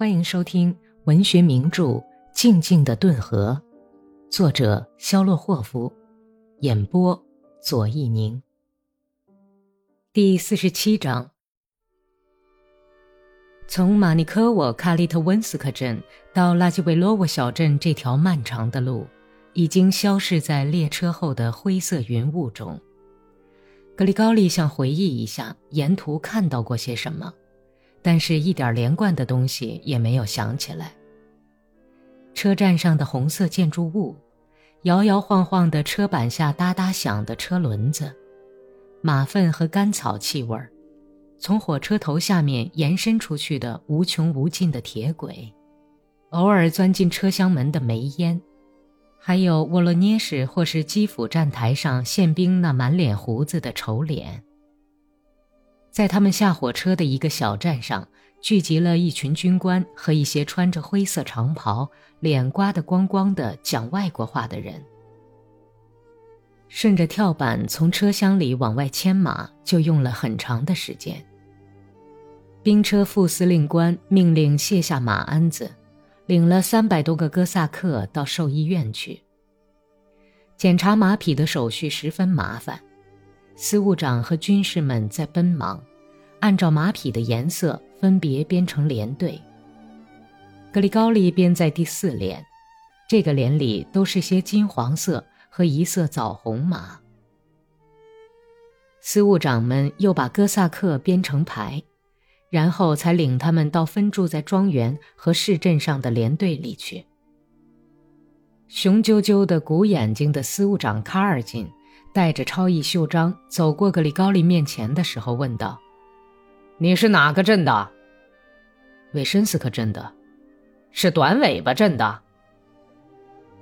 欢迎收听文学名著《静静的顿河》，作者肖洛霍夫，演播左一宁。第四十七章：从马尼科沃卡利特温斯克镇到拉基维罗沃小镇这条漫长的路，已经消逝在列车后的灰色云雾中。格里高利想回忆一下沿途看到过些什么。但是，一点连贯的东西也没有想起来。车站上的红色建筑物，摇摇晃晃的车板下哒哒响的车轮子，马粪和干草气味儿，从火车头下面延伸出去的无穷无尽的铁轨，偶尔钻进车厢门的煤烟，还有沃罗涅什或是基辅站台上宪兵那满脸胡子的丑脸。在他们下火车的一个小站上，聚集了一群军官和一些穿着灰色长袍、脸刮得光光的讲外国话的人。顺着跳板从车厢里往外牵马，就用了很长的时间。兵车副司令官命令卸下马鞍子，领了三百多个哥萨克到兽医院去。检查马匹的手续十分麻烦。司务长和军士们在奔忙，按照马匹的颜色分别编成连队。格里高利编在第四连，这个连里都是些金黄色和一色枣红马。司务长们又把哥萨克编成排，然后才领他们到分驻在庄园和市镇上的连队里去。雄赳赳的鼓眼睛的司务长卡尔金。带着超译袖章走过格里高利面前的时候，问道：“你是哪个镇的？”“韦申斯克镇的。”“是短尾巴镇的。”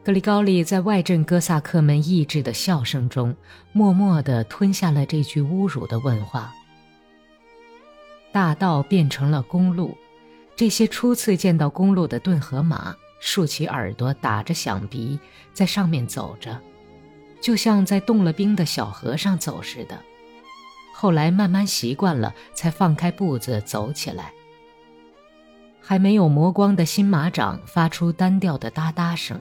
格里高利在外镇哥萨克们抑制的笑声中，默默地吞下了这句侮辱的问话。大道变成了公路，这些初次见到公路的顿河马竖起耳朵，打着响鼻，在上面走着。就像在冻了冰的小河上走似的，后来慢慢习惯了，才放开步子走起来。还没有磨光的新马掌发出单调的哒哒声。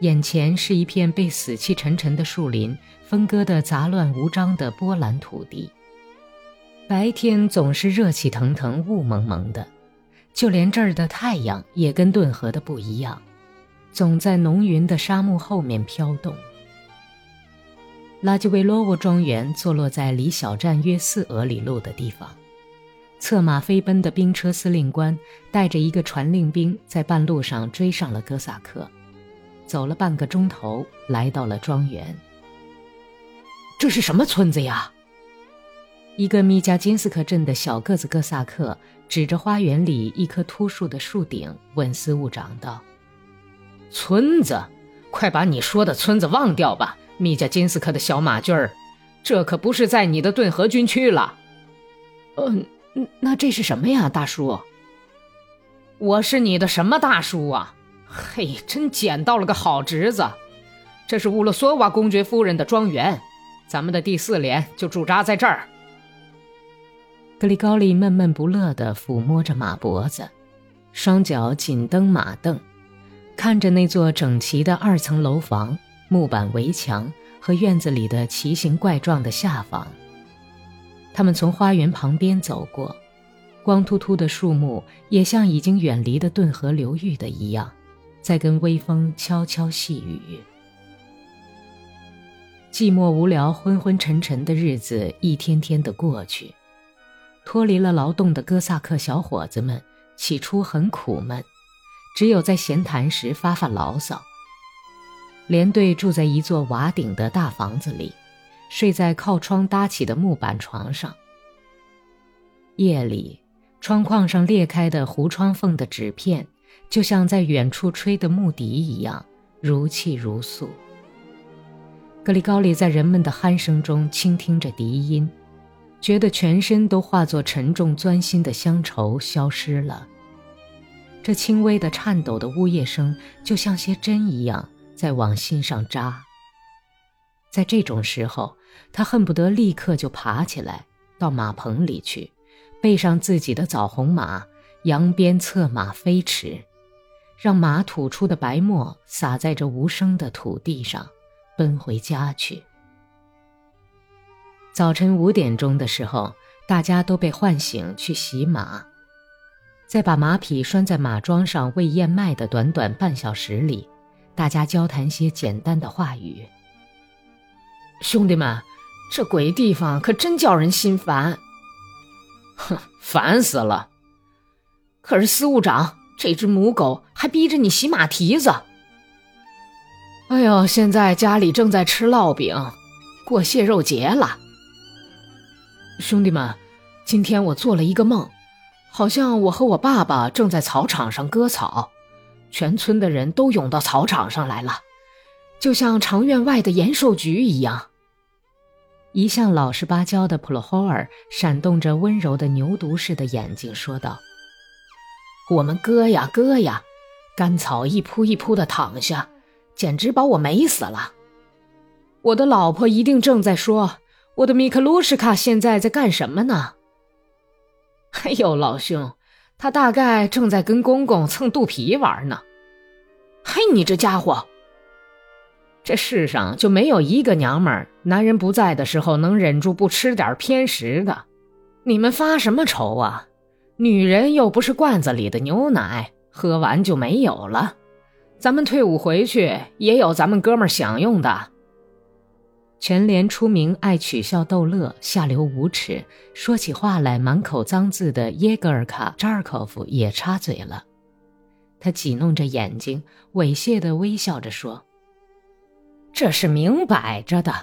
眼前是一片被死气沉沉的树林分割的杂乱无章的波澜土地。白天总是热气腾腾、雾蒙蒙的，就连这儿的太阳也跟顿河的不一样。总在浓云的沙漠后面飘动。拉基维罗沃庄园坐落在离小站约四俄里路的地方。策马飞奔的兵车司令官带着一个传令兵，在半路上追上了哥萨克，走了半个钟头，来到了庄园。这是什么村子呀？一个米加金斯克镇的小个子哥萨克指着花园里一棵秃树的树顶，问司务长道。村子，快把你说的村子忘掉吧，米加金斯克的小马驹儿，这可不是在你的顿河军区了。嗯，那这是什么呀，大叔？我是你的什么大叔啊？嘿，真捡到了个好侄子。这是乌洛索瓦公爵夫人的庄园，咱们的第四连就驻扎在这儿。格里高利闷闷不乐地抚摸着马脖子，双脚紧蹬马凳。看着那座整齐的二层楼房、木板围墙和院子里的奇形怪状的下房，他们从花园旁边走过，光秃秃的树木也像已经远离的顿河流域的一样，在跟微风悄悄细语。寂寞无聊、昏昏沉沉的日子一天天的过去，脱离了劳动的哥萨克小伙子们起初很苦闷。只有在闲谈时发发牢骚。连队住在一座瓦顶的大房子里，睡在靠窗搭起的木板床上。夜里，窗框上裂开的糊窗缝的纸片，就像在远处吹的木笛一样，如泣如诉。格里高利在人们的鼾声中倾听着笛音，觉得全身都化作沉重钻心的乡愁消失了。这轻微的颤抖的呜咽声，就像些针一样在往心上扎。在这种时候，他恨不得立刻就爬起来，到马棚里去，背上自己的枣红马，扬鞭策马飞驰，让马吐出的白沫洒在这无声的土地上，奔回家去。早晨五点钟的时候，大家都被唤醒去洗马。在把马匹拴在马桩上喂燕麦的短短半小时里，大家交谈些简单的话语。兄弟们，这鬼地方可真叫人心烦。哼，烦死了。可是司务长，这只母狗还逼着你洗马蹄子。哎呦，现在家里正在吃烙饼，过蟹肉节了。兄弟们，今天我做了一个梦。好像我和我爸爸正在草场上割草，全村的人都涌到草场上来了，就像长院外的延寿局一样。一向老实巴交的普罗霍尔闪动着温柔的牛犊似的眼睛，说道：“我们割呀割呀，干草一铺一铺的躺下，简直把我美死了。我的老婆一定正在说，我的米克鲁什卡现在在干什么呢？” 哎呦，老兄，他大概正在跟公公蹭肚皮玩呢。嘿，你这家伙！这世上就没有一个娘们儿，男人不在的时候能忍住不吃点偏食的。你们发什么愁啊？女人又不是罐子里的牛奶，喝完就没有了。咱们退伍回去也有咱们哥们儿享用的。全连出名爱取笑逗乐、下流无耻，说起话来满口脏字的耶格尔卡扎尔科夫也插嘴了。他挤弄着眼睛，猥亵地微笑着说：“这是明摆着的，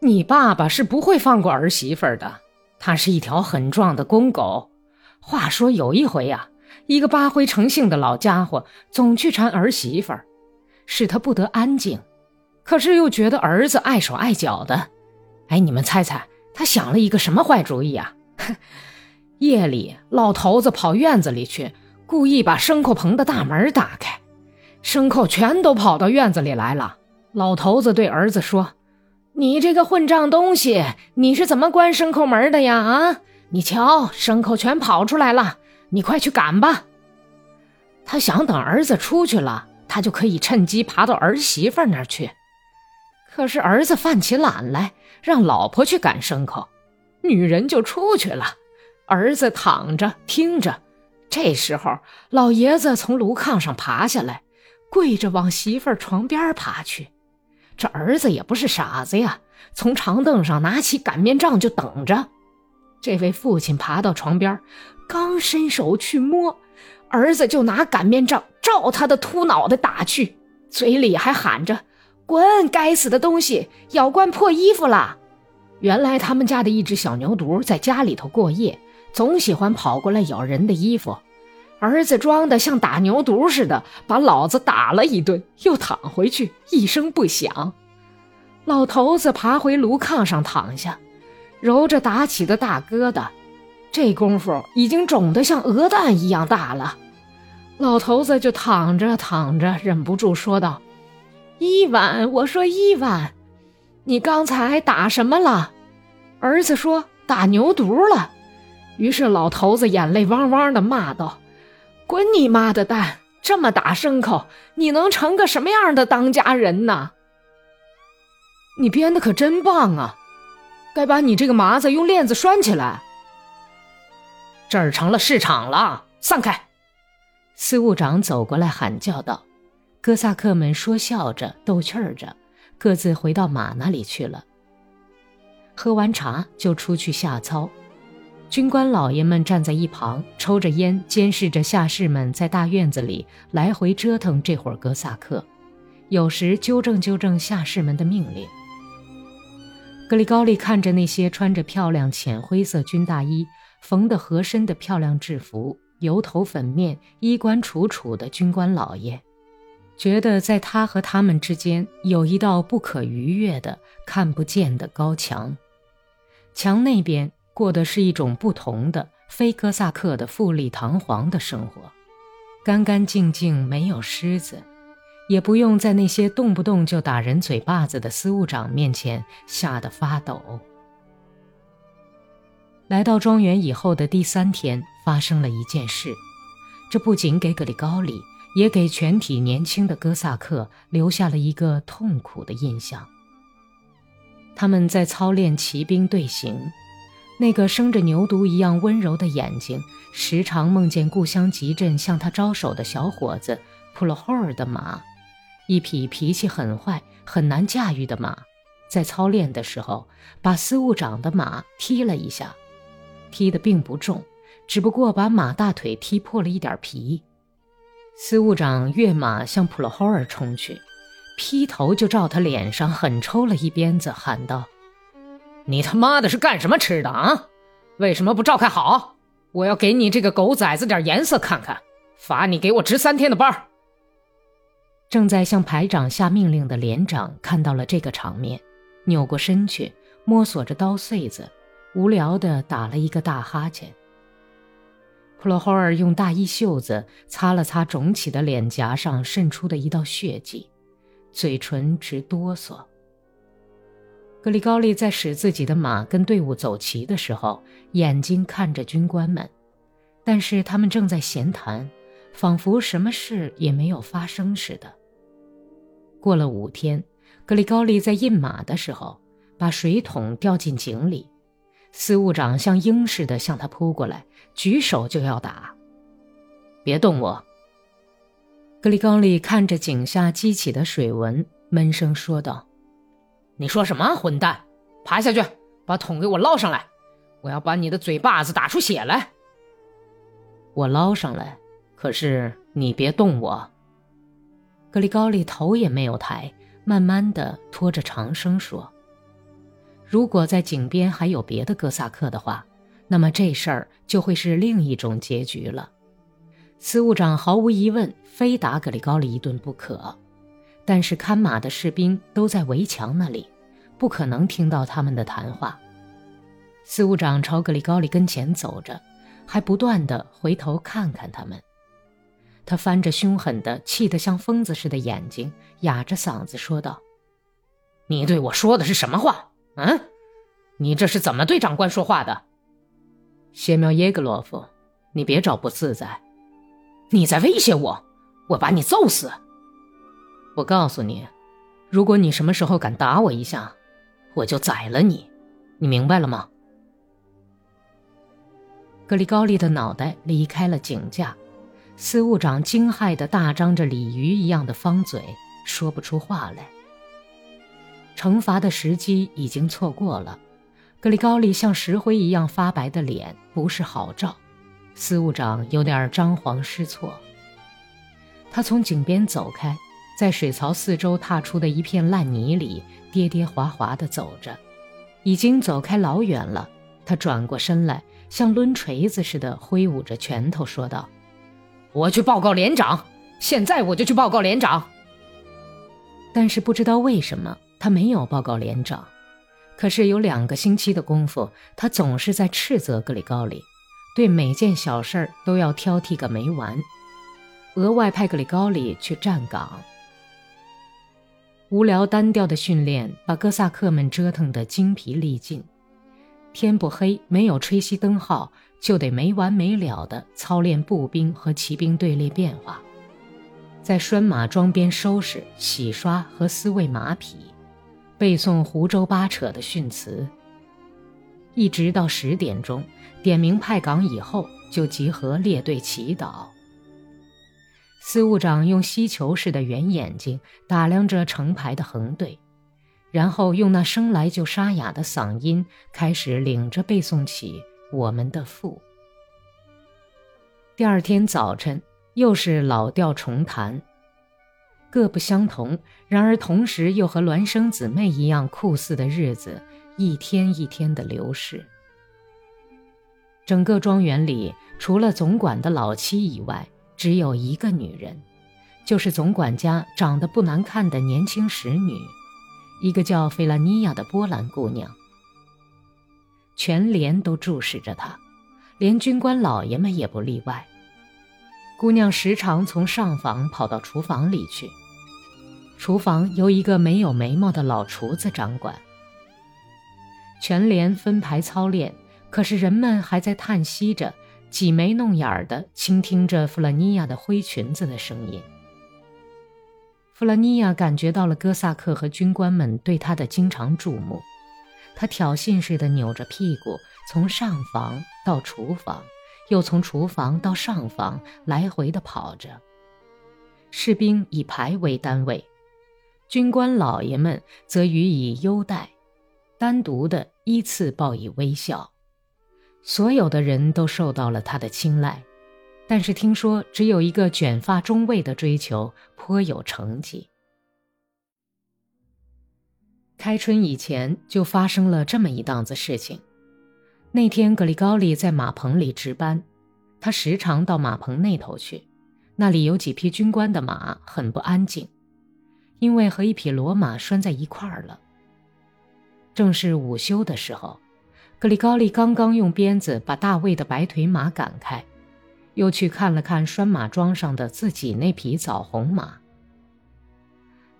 你爸爸是不会放过儿媳妇的。他是一条很壮的公狗。话说有一回呀，一个八灰成性的老家伙总去缠儿媳妇，使他不得安静。”可是又觉得儿子碍手碍脚的，哎，你们猜猜他想了一个什么坏主意啊？夜里，老头子跑院子里去，故意把牲口棚的大门打开，牲口全都跑到院子里来了。老头子对儿子说：“你这个混账东西，你是怎么关牲口门的呀？啊，你瞧，牲口全跑出来了，你快去赶吧。”他想等儿子出去了，他就可以趁机爬到儿媳妇那儿去。可是儿子犯起懒来，让老婆去赶牲口，女人就出去了。儿子躺着听着，这时候老爷子从炉炕上爬下来，跪着往媳妇儿床边爬去。这儿子也不是傻子呀，从长凳上拿起擀面杖就等着。这位父亲爬到床边，刚伸手去摸，儿子就拿擀面杖照他的秃脑袋打去，嘴里还喊着。滚！该死的东西，咬惯破衣服了。原来他们家的一只小牛犊在家里头过夜，总喜欢跑过来咬人的衣服。儿子装的像打牛犊似的，把老子打了一顿，又躺回去，一声不响。老头子爬回炉炕上躺下，揉着打起的大疙瘩，这功夫已经肿得像鹅蛋一样大了。老头子就躺着躺着，忍不住说道。伊万，我说伊万，你刚才打什么了？儿子说打牛犊了。于是老头子眼泪汪汪的骂道：“滚你妈的蛋！这么打牲口，你能成个什么样的当家人呢？你编的可真棒啊！该把你这个麻子用链子拴起来。这儿成了市场了，散开！”司务长走过来喊叫道。哥萨克们说笑着，逗趣儿着，各自回到马那里去了。喝完茶就出去下操，军官老爷们站在一旁抽着烟，监视着下士们在大院子里来回折腾这会儿哥萨克，有时纠正纠正下士们的命令。格里高利看着那些穿着漂亮浅灰色军大衣、缝得合身的漂亮制服、油头粉面、衣冠楚楚的军官老爷。觉得在他和他们之间有一道不可逾越的、看不见的高墙，墙那边过的是一种不同的、非哥萨克的富丽堂皇的生活，干干净净，没有虱子，也不用在那些动不动就打人嘴巴子的司务长面前吓得发抖。来到庄园以后的第三天，发生了一件事。这不仅给格里高里，也给全体年轻的哥萨克留下了一个痛苦的印象。他们在操练骑兵队形，那个生着牛犊一样温柔的眼睛，时常梦见故乡集镇向他招手的小伙子普罗霍尔的马，一匹脾气很坏、很难驾驭的马，在操练的时候把司务长的马踢了一下，踢得并不重，只不过把马大腿踢破了一点皮。司务长跃马向普罗霍尔冲去。劈头就照他脸上狠抽了一鞭子，喊道：“你他妈的是干什么吃的啊？为什么不照看好？我要给你这个狗崽子点颜色看看，罚你给我值三天的班。”正在向排长下命令的连长看到了这个场面，扭过身去摸索着刀穗子，无聊地打了一个大哈欠。普罗霍尔用大衣袖子擦了擦肿起的脸颊上渗出的一道血迹。嘴唇直哆嗦。格里高利在使自己的马跟队伍走齐的时候，眼睛看着军官们，但是他们正在闲谈，仿佛什么事也没有发生似的。过了五天，格里高利在印马的时候，把水桶掉进井里，司务长像鹰似的向他扑过来，举手就要打。别动我！格里高利看着井下激起的水纹，闷声说道：“你说什么，混蛋！爬下去，把桶给我捞上来！我要把你的嘴巴子打出血来！”我捞上来，可是你别动我。格里高利头也没有抬，慢慢的拖着长声说：“如果在井边还有别的哥萨克的话，那么这事儿就会是另一种结局了。”司务长毫无疑问非打格里高利一顿不可，但是看马的士兵都在围墙那里，不可能听到他们的谈话。司务长朝格里高利跟前走着，还不断的回头看看他们。他翻着凶狠的、气得像疯子似的眼睛，哑着嗓子说道：“你对我说的是什么话？嗯，你这是怎么对长官说话的？”谢苗耶格罗夫，你别找不自在。你在威胁我，我把你揍死！我告诉你，如果你什么时候敢打我一下，我就宰了你，你明白了吗？格里高利的脑袋离开了井架，司务长惊骇的大张着鲤鱼一样的方嘴，说不出话来。惩罚的时机已经错过了，格里高利像石灰一样发白的脸不是好兆。司务长有点张皇失措。他从井边走开，在水槽四周踏出的一片烂泥里跌跌滑滑地走着，已经走开老远了。他转过身来，像抡锤子似的挥舞着拳头，说道：“我去报告连长，现在我就去报告连长。”但是不知道为什么，他没有报告连长。可是有两个星期的功夫，他总是在斥责格里高里。对每件小事儿都要挑剔个没完，额外派格里高里去站岗。无聊单调的训练把哥萨克们折腾得精疲力尽。天不黑，没有吹熄灯号，就得没完没了地操练步兵和骑兵队列变化，在拴马桩边收拾、洗刷和撕喂马匹，背诵胡诌八扯的训词，一直到十点钟。点名派岗以后，就集合列队祈祷。司务长用吸球似的圆眼睛打量着成排的横队，然后用那生来就沙哑的嗓音开始领着背诵起我们的父。第二天早晨又是老调重弹，各不相同，然而同时又和孪生姊妹一样酷似的日子，一天一天的流逝。整个庄园里，除了总管的老妻以外，只有一个女人，就是总管家长得不难看的年轻使女，一个叫菲拉尼亚的波兰姑娘。全连都注视着她，连军官老爷们也不例外。姑娘时常从上房跑到厨房里去，厨房由一个没有眉毛的老厨子掌管。全连分排操练。可是人们还在叹息着，挤眉弄眼儿的倾听着弗拉尼亚的灰裙子的声音。弗拉尼亚感觉到了哥萨克和军官们对他的经常注目，他挑衅似的扭着屁股，从上房到厨房，又从厨房到上房来回的跑着。士兵以排为单位，军官老爷们则予以优待，单独的依次报以微笑。所有的人都受到了他的青睐，但是听说只有一个卷发中尉的追求颇有成绩。开春以前就发生了这么一档子事情。那天格里高利在马棚里值班，他时常到马棚那头去，那里有几匹军官的马，很不安静，因为和一匹骡马拴在一块儿了。正是午休的时候。格里高利刚刚用鞭子把大卫的白腿马赶开，又去看了看拴马桩上的自己那匹枣红马。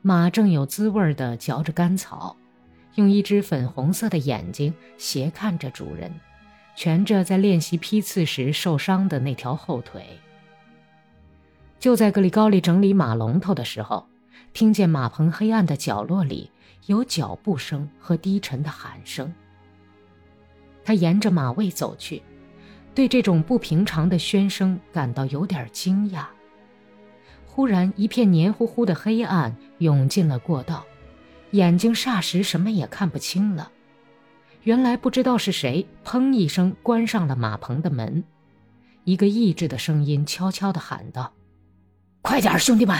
马正有滋味地嚼着干草，用一只粉红色的眼睛斜看着主人，蜷着在练习批次时受伤的那条后腿。就在格里高利整理马龙头的时候，听见马棚黑暗的角落里有脚步声和低沉的喊声。他沿着马位走去，对这种不平常的喧声感到有点惊讶。忽然，一片黏糊糊的黑暗涌进了过道，眼睛霎时什么也看不清了。原来不知道是谁，砰一声关上了马棚的门。一个抑制的声音悄悄地喊道：“快点，兄弟们！”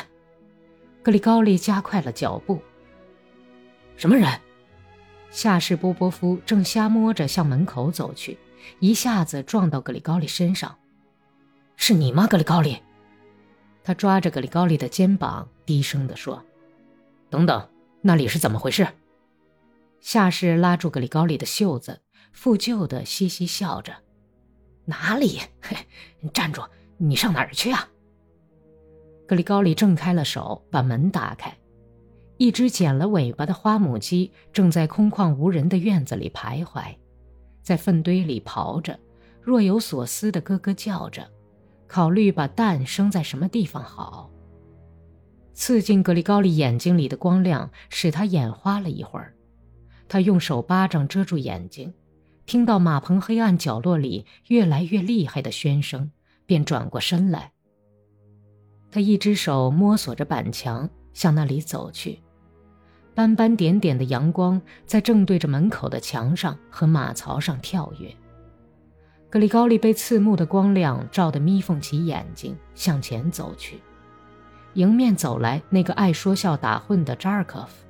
格里高利加快了脚步。什么人？夏士波波夫正瞎摸着向门口走去，一下子撞到格里高利身上。“是你吗，格里高利？”他抓着格里高利的肩膀，低声地说：“等等，那里是怎么回事？”夏氏拉住格里高利的袖子，负疚的嘻嘻笑着：“哪里？嘿，你站住！你上哪儿去啊？”格里高利挣开了手，把门打开。一只剪了尾巴的花母鸡正在空旷无人的院子里徘徊，在粪堆里刨着，若有所思地咯咯叫着，考虑把蛋生在什么地方好。刺进格里高利眼睛里的光亮使他眼花了一会儿，他用手巴掌遮住眼睛，听到马棚黑暗角落里越来越厉害的喧声，便转过身来。他一只手摸索着板墙，向那里走去。斑斑点点的阳光在正对着门口的墙上和马槽上跳跃。格里高利被刺目的光亮照得眯缝起眼睛，向前走去。迎面走来那个爱说笑打混的扎尔科夫。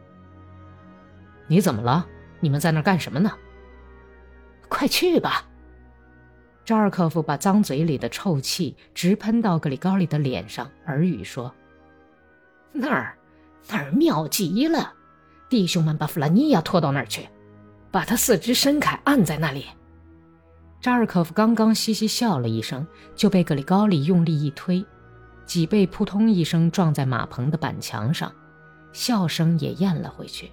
你怎么了？你们在那儿干什么呢？快去吧！扎尔科夫把脏嘴里的臭气直喷到格里高利的脸上，耳语说：“那儿，那儿妙极了。”弟兄们把弗拉尼亚拖到那儿去，把他四肢伸开，按在那里。扎尔科夫刚刚嘻嘻笑了一声，就被格里高利用力一推，脊背扑通一声撞在马棚的板墙上，笑声也咽了回去。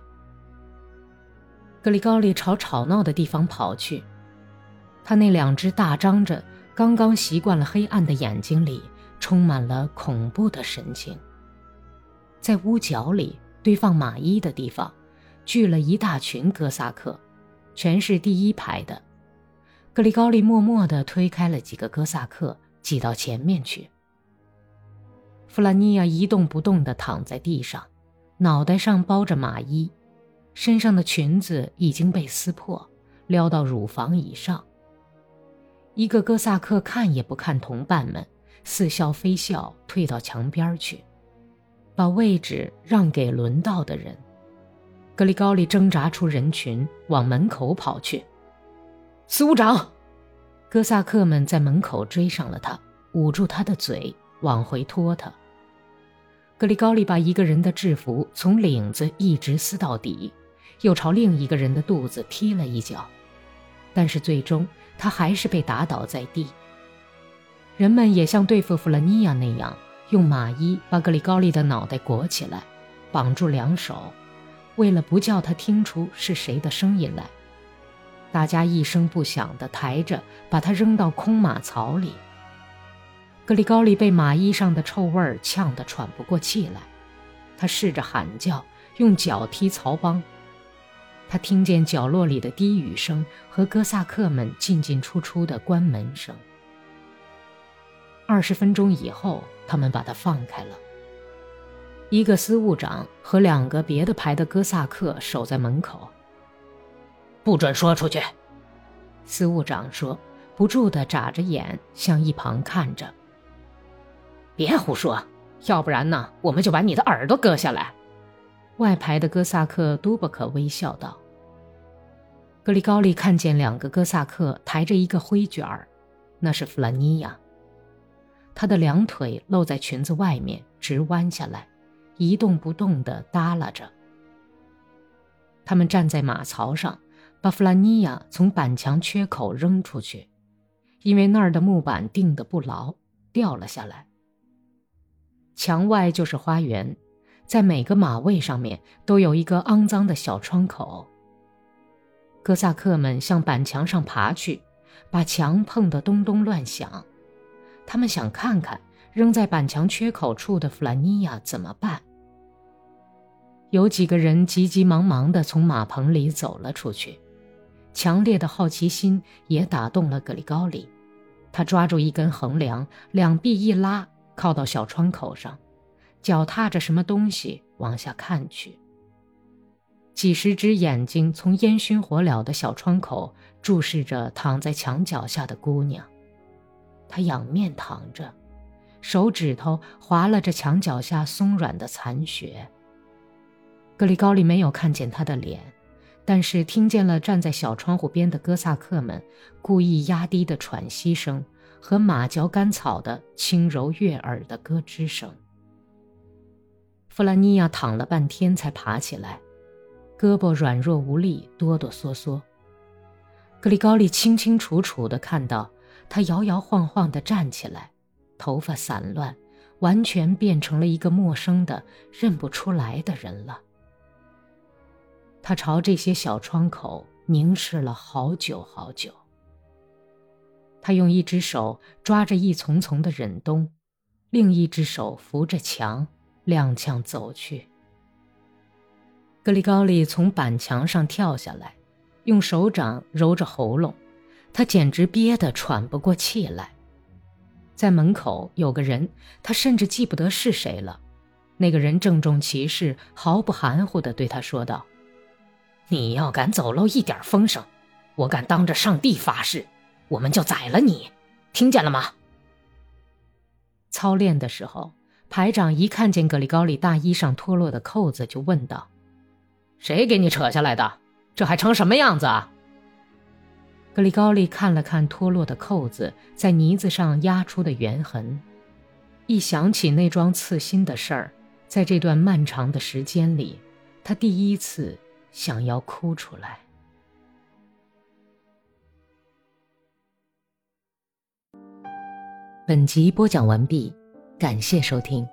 格里高利朝吵闹的地方跑去，他那两只大张着、刚刚习惯了黑暗的眼睛里充满了恐怖的神情，在屋角里。堆放马衣的地方，聚了一大群哥萨克，全是第一排的。格里高利默默地推开了几个哥萨克，挤到前面去。弗拉尼亚一动不动地躺在地上，脑袋上包着马衣，身上的裙子已经被撕破，撩到乳房以上。一个哥萨克看也不看同伴们，似笑非笑，退到墙边去。把位置让给轮到的人。格里高利挣扎出人群，往门口跑去。司务长，哥萨克们在门口追上了他，捂住他的嘴，往回拖他。格里高利把一个人的制服从领子一直撕到底，又朝另一个人的肚子踢了一脚，但是最终他还是被打倒在地。人们也像对付弗拉尼亚那样。用马衣把格里高利的脑袋裹起来，绑住两手，为了不叫他听出是谁的声音来。大家一声不响地抬着，把他扔到空马槽里。格里高利被马衣上的臭味呛得喘不过气来，他试着喊叫，用脚踢槽帮。他听见角落里的低语声和哥萨克们进进出出的关门声。二十分钟以后，他们把他放开了。一个司务长和两个别的排的哥萨克守在门口。不准说出去，司务长说，不住地眨着眼向一旁看着。别胡说，要不然呢，我们就把你的耳朵割下来。外排的哥萨克多伯克微笑道。格里高利看见两个哥萨克抬着一个灰卷儿，那是弗兰尼亚。他的两腿露在裙子外面，直弯下来，一动不动地耷拉着。他们站在马槽上。把弗拉尼亚从板墙缺口扔出去，因为那儿的木板钉得不牢，掉了下来。墙外就是花园，在每个马位上面都有一个肮脏的小窗口。哥萨克们向板墙上爬去，把墙碰得咚咚乱响。他们想看看扔在板墙缺口处的弗兰尼亚怎么办。有几个人急急忙忙地从马棚里走了出去。强烈的好奇心也打动了格里高里，他抓住一根横梁，两臂一拉，靠到小窗口上，脚踏着什么东西往下看去。几十只眼睛从烟熏火燎的小窗口注视着躺在墙脚下的姑娘，她仰面躺着，手指头划拉着墙脚下松软的残雪。格里高利没有看见她的脸。但是听见了站在小窗户边的哥萨克们故意压低的喘息声和马嚼干草的轻柔悦耳的咯吱声。弗兰尼亚躺了半天才爬起来，胳膊软弱无力，哆哆嗦嗦。格里高利清清楚楚地看到他摇摇晃晃地站起来，头发散乱，完全变成了一个陌生的、认不出来的人了。他朝这些小窗口凝视了好久好久。他用一只手抓着一丛丛的忍冬，另一只手扶着墙，踉跄走去。格里高利从板墙上跳下来，用手掌揉着喉咙，他简直憋得喘不过气来。在门口有个人，他甚至记不得是谁了。那个人郑重其事、毫不含糊地对他说道。你要敢走漏一点风声，我敢当着上帝发誓，我们就宰了你，听见了吗？操练的时候，排长一看见格里高里大衣上脱落的扣子，就问道：“谁给你扯下来的？这还成什么样子啊？”格里高利看了看脱落的扣子在呢子上压出的圆痕，一想起那桩刺心的事儿，在这段漫长的时间里，他第一次。想要哭出来。本集播讲完毕，感谢收听。